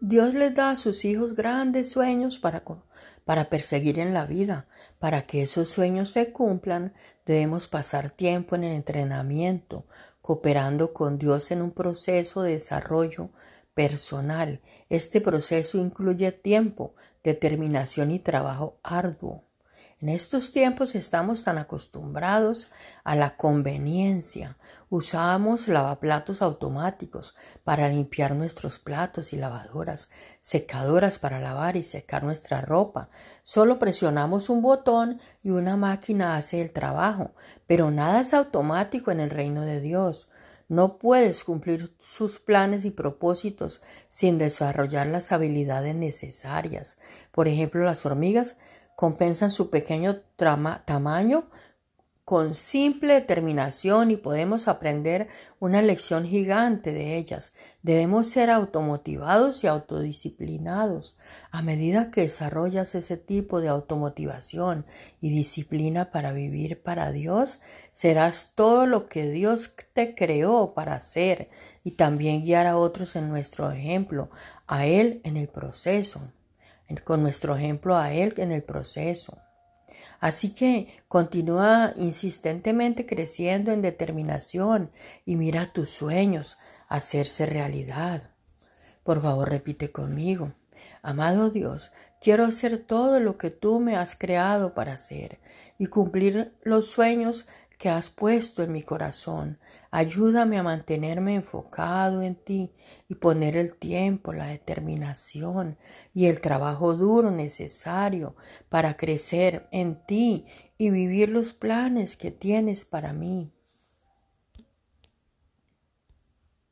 Dios les da a sus hijos grandes sueños para, para perseguir en la vida. Para que esos sueños se cumplan, debemos pasar tiempo en el entrenamiento, cooperando con Dios en un proceso de desarrollo personal. Este proceso incluye tiempo, determinación y trabajo arduo. En estos tiempos estamos tan acostumbrados a la conveniencia. Usamos lavaplatos automáticos para limpiar nuestros platos y lavadoras, secadoras para lavar y secar nuestra ropa. Solo presionamos un botón y una máquina hace el trabajo, pero nada es automático en el reino de Dios. No puedes cumplir sus planes y propósitos sin desarrollar las habilidades necesarias. Por ejemplo, las hormigas compensan su pequeño tamaño con simple determinación y podemos aprender una lección gigante de ellas. Debemos ser automotivados y autodisciplinados. A medida que desarrollas ese tipo de automotivación y disciplina para vivir para Dios, serás todo lo que Dios te creó para hacer y también guiar a otros en nuestro ejemplo, a Él en el proceso con nuestro ejemplo a Él en el proceso. Así que continúa insistentemente creciendo en determinación y mira tus sueños hacerse realidad. Por favor, repite conmigo. Amado Dios, quiero hacer todo lo que tú me has creado para hacer y cumplir los sueños que has puesto en mi corazón. Ayúdame a mantenerme enfocado en ti y poner el tiempo, la determinación y el trabajo duro necesario para crecer en ti y vivir los planes que tienes para mí.